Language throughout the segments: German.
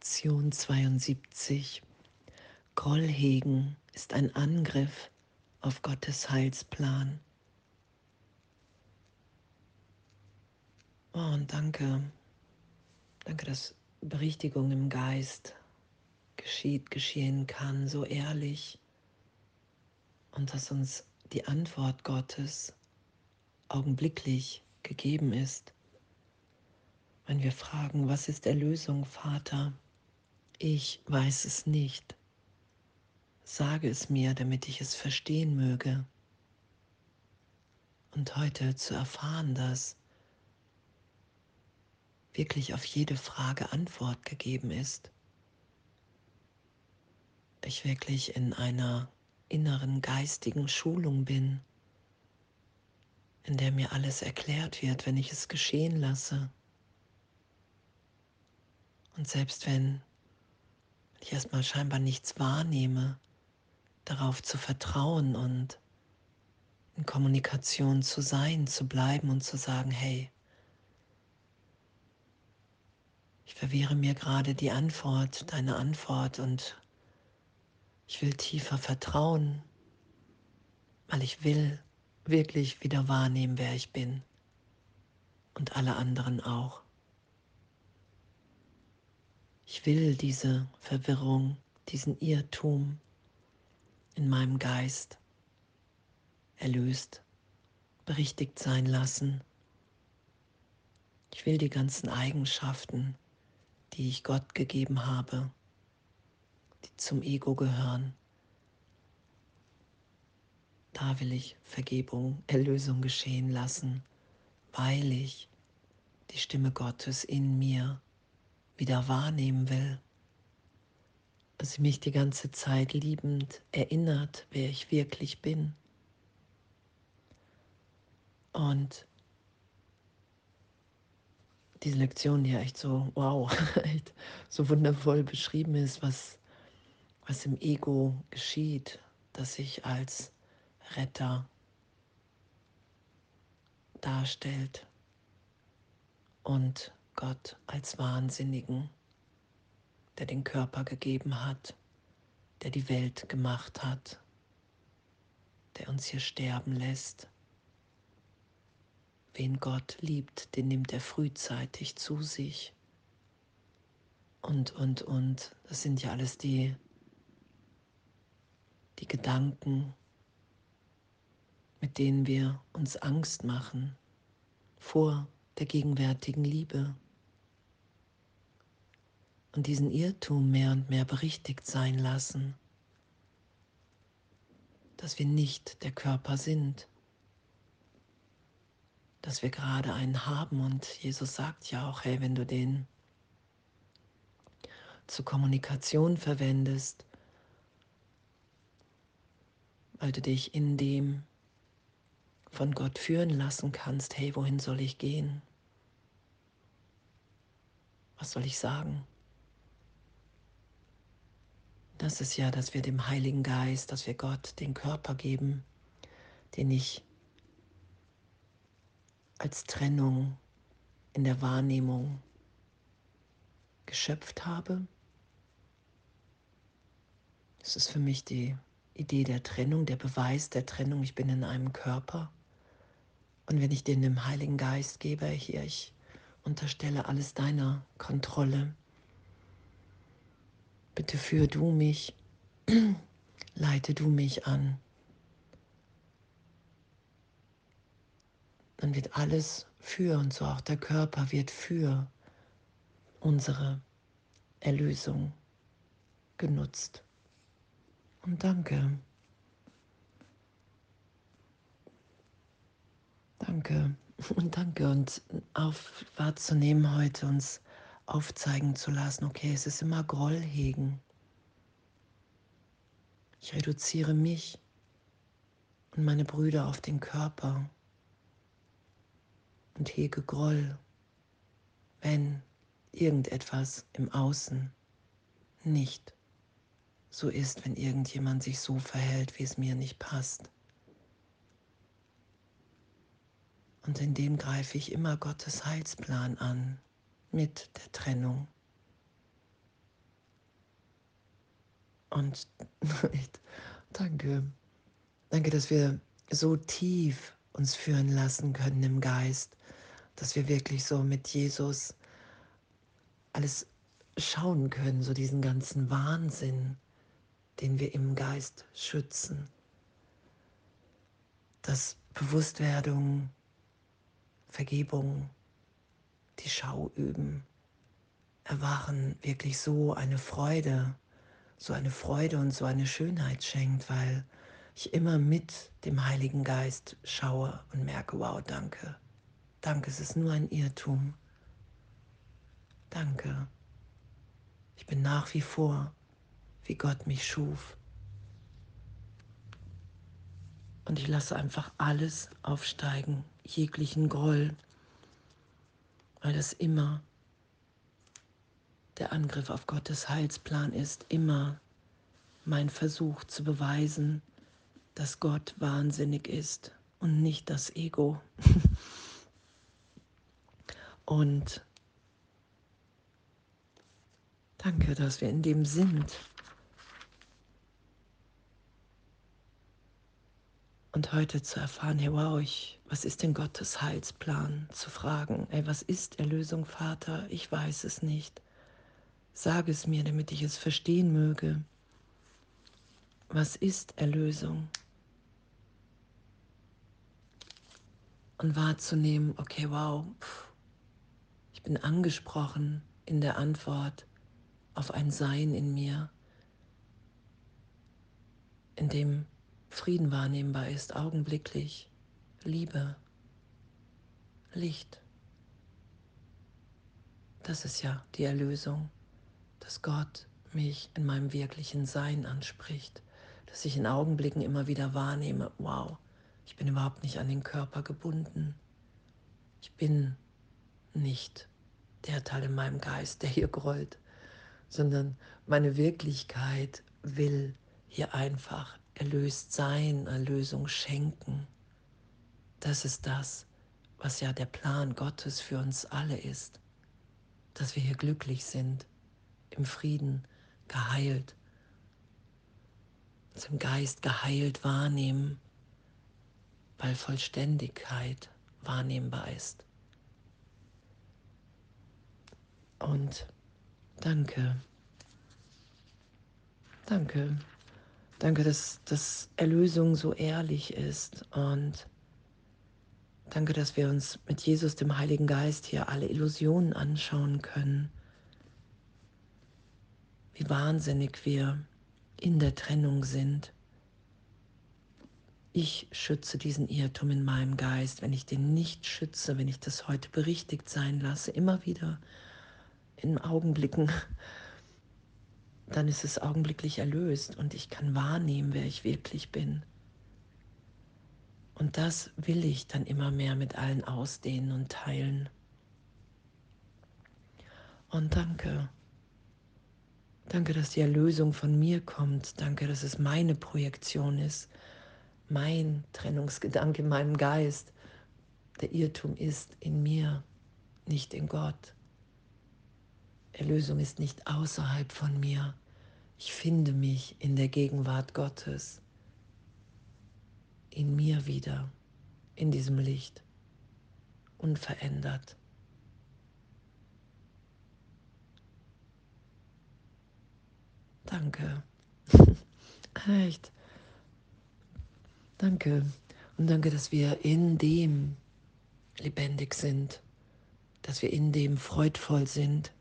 Lektion 72. Groll hegen ist ein Angriff auf Gottes Heilsplan. Oh, und danke, danke, dass Berichtigung im Geist geschieht, geschehen kann, so ehrlich und dass uns die Antwort Gottes augenblicklich gegeben ist. Wenn wir fragen, was ist Erlösung, Vater? Ich weiß es nicht. Sage es mir, damit ich es verstehen möge. Und heute zu erfahren, dass wirklich auf jede Frage Antwort gegeben ist. Ich wirklich in einer inneren geistigen Schulung bin, in der mir alles erklärt wird, wenn ich es geschehen lasse. Und selbst wenn ich erstmal scheinbar nichts wahrnehme, darauf zu vertrauen und in Kommunikation zu sein, zu bleiben und zu sagen, hey, ich verwehre mir gerade die Antwort, deine Antwort und ich will tiefer vertrauen, weil ich will wirklich wieder wahrnehmen, wer ich bin und alle anderen auch. Ich will diese Verwirrung, diesen Irrtum in meinem Geist erlöst, berichtigt sein lassen. Ich will die ganzen Eigenschaften, die ich Gott gegeben habe, die zum Ego gehören, da will ich Vergebung, Erlösung geschehen lassen, weil ich die Stimme Gottes in mir wieder wahrnehmen will. Dass sie mich die ganze Zeit liebend erinnert, wer ich wirklich bin. Und diese Lektion, die echt so, wow, echt so wundervoll beschrieben ist, was, was im Ego geschieht, dass ich als Retter darstellt und Gott als Wahnsinnigen, der den Körper gegeben hat, der die Welt gemacht hat, der uns hier sterben lässt. Wen Gott liebt, den nimmt er frühzeitig zu sich. Und, und, und, das sind ja alles die, die Gedanken, mit denen wir uns Angst machen vor der gegenwärtigen Liebe. Und diesen Irrtum mehr und mehr berichtigt sein lassen, dass wir nicht der Körper sind, dass wir gerade einen haben. Und Jesus sagt ja auch, hey, wenn du den zur Kommunikation verwendest, weil du dich in dem von Gott führen lassen kannst, hey, wohin soll ich gehen? Was soll ich sagen? Das ist ja, dass wir dem Heiligen Geist, dass wir Gott den Körper geben, den ich als Trennung in der Wahrnehmung geschöpft habe. Es ist für mich die Idee der Trennung, der Beweis der Trennung. Ich bin in einem Körper. Und wenn ich den dem Heiligen Geist gebe, hier, ich unterstelle alles deiner Kontrolle. Bitte führ du mich, leite du mich an. Dann wird alles für und so auch der Körper wird für unsere Erlösung genutzt. Und danke. Danke und danke und auf wahrzunehmen heute uns aufzeigen zu lassen, okay, es ist immer Groll hegen. Ich reduziere mich und meine Brüder auf den Körper und hege Groll, wenn irgendetwas im Außen nicht so ist, wenn irgendjemand sich so verhält, wie es mir nicht passt. Und in dem greife ich immer Gottes Heilsplan an mit der Trennung. Und danke, danke, dass wir so tief uns führen lassen können im Geist, dass wir wirklich so mit Jesus alles schauen können, so diesen ganzen Wahnsinn, den wir im Geist schützen. Dass Bewusstwerdung, Vergebung, die Schau üben, Erwachen wirklich so eine Freude, so eine Freude und so eine Schönheit schenkt, weil ich immer mit dem Heiligen Geist schaue und merke, wow, danke, danke, es ist nur ein Irrtum. Danke. Ich bin nach wie vor, wie Gott mich schuf. Und ich lasse einfach alles aufsteigen, jeglichen Groll, weil das immer der Angriff auf Gottes Heilsplan ist, immer mein Versuch zu beweisen, dass Gott wahnsinnig ist und nicht das Ego. und Danke, dass wir in dem sind. Und heute zu erfahren, hey, wow, ich, was ist denn Gottes Heilsplan? Zu fragen, ey, was ist Erlösung, Vater? Ich weiß es nicht. Sag es mir, damit ich es verstehen möge. Was ist Erlösung? Und wahrzunehmen, okay, wow, pff, ich bin angesprochen in der Antwort auf ein Sein in mir, in dem Frieden wahrnehmbar ist, augenblicklich, Liebe, Licht. Das ist ja die Erlösung, dass Gott mich in meinem wirklichen Sein anspricht, dass ich in Augenblicken immer wieder wahrnehme, wow, ich bin überhaupt nicht an den Körper gebunden. Ich bin nicht der Teil in meinem Geist, der hier grollt sondern meine Wirklichkeit will hier einfach erlöst sein, Erlösung schenken. Das ist das, was ja der Plan Gottes für uns alle ist, dass wir hier glücklich sind, im Frieden, geheilt, uns im Geist geheilt wahrnehmen, weil Vollständigkeit wahrnehmbar ist. Und Danke. Danke. Danke, dass, dass Erlösung so ehrlich ist und danke, dass wir uns mit Jesus, dem Heiligen Geist, hier alle Illusionen anschauen können. Wie wahnsinnig wir in der Trennung sind. Ich schütze diesen Irrtum in meinem Geist. Wenn ich den nicht schütze, wenn ich das heute berichtigt sein lasse, immer wieder in Augenblicken, dann ist es augenblicklich erlöst und ich kann wahrnehmen, wer ich wirklich bin. Und das will ich dann immer mehr mit allen ausdehnen und teilen. Und danke. Danke, dass die Erlösung von mir kommt. Danke, dass es meine Projektion ist. Mein Trennungsgedanke in meinem Geist. Der Irrtum ist in mir, nicht in Gott. Erlösung ist nicht außerhalb von mir. Ich finde mich in der Gegenwart Gottes, in mir wieder, in diesem Licht, unverändert. Danke. Echt. Danke. Und danke, dass wir in dem lebendig sind, dass wir in dem freudvoll sind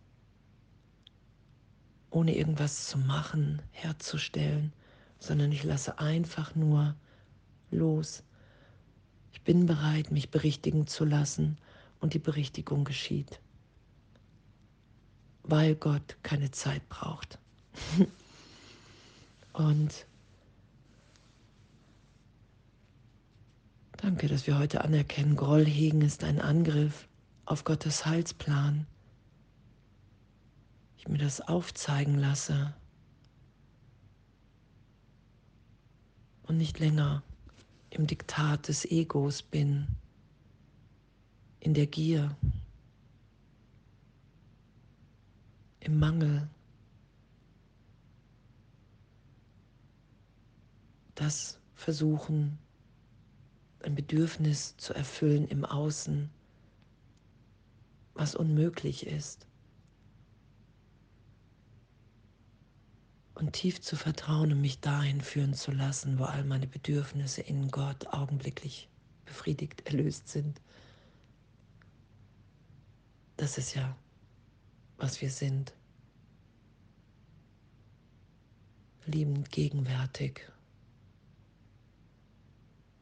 ohne irgendwas zu machen, herzustellen, sondern ich lasse einfach nur los. Ich bin bereit, mich berichtigen zu lassen und die Berichtigung geschieht, weil Gott keine Zeit braucht. und danke, dass wir heute anerkennen, Groll hegen ist ein Angriff auf Gottes Heilsplan mir das aufzeigen lasse und nicht länger im Diktat des Egos bin, in der Gier, im Mangel, das versuchen, ein Bedürfnis zu erfüllen im Außen, was unmöglich ist. Und tief zu vertrauen und mich dahin führen zu lassen, wo all meine Bedürfnisse in Gott augenblicklich befriedigt, erlöst sind. Das ist ja, was wir sind. Liebend gegenwärtig.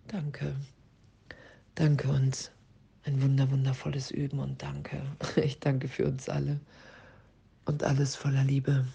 Danke. Danke uns. Ein wunder, wundervolles Üben und danke. Ich danke für uns alle und alles voller Liebe.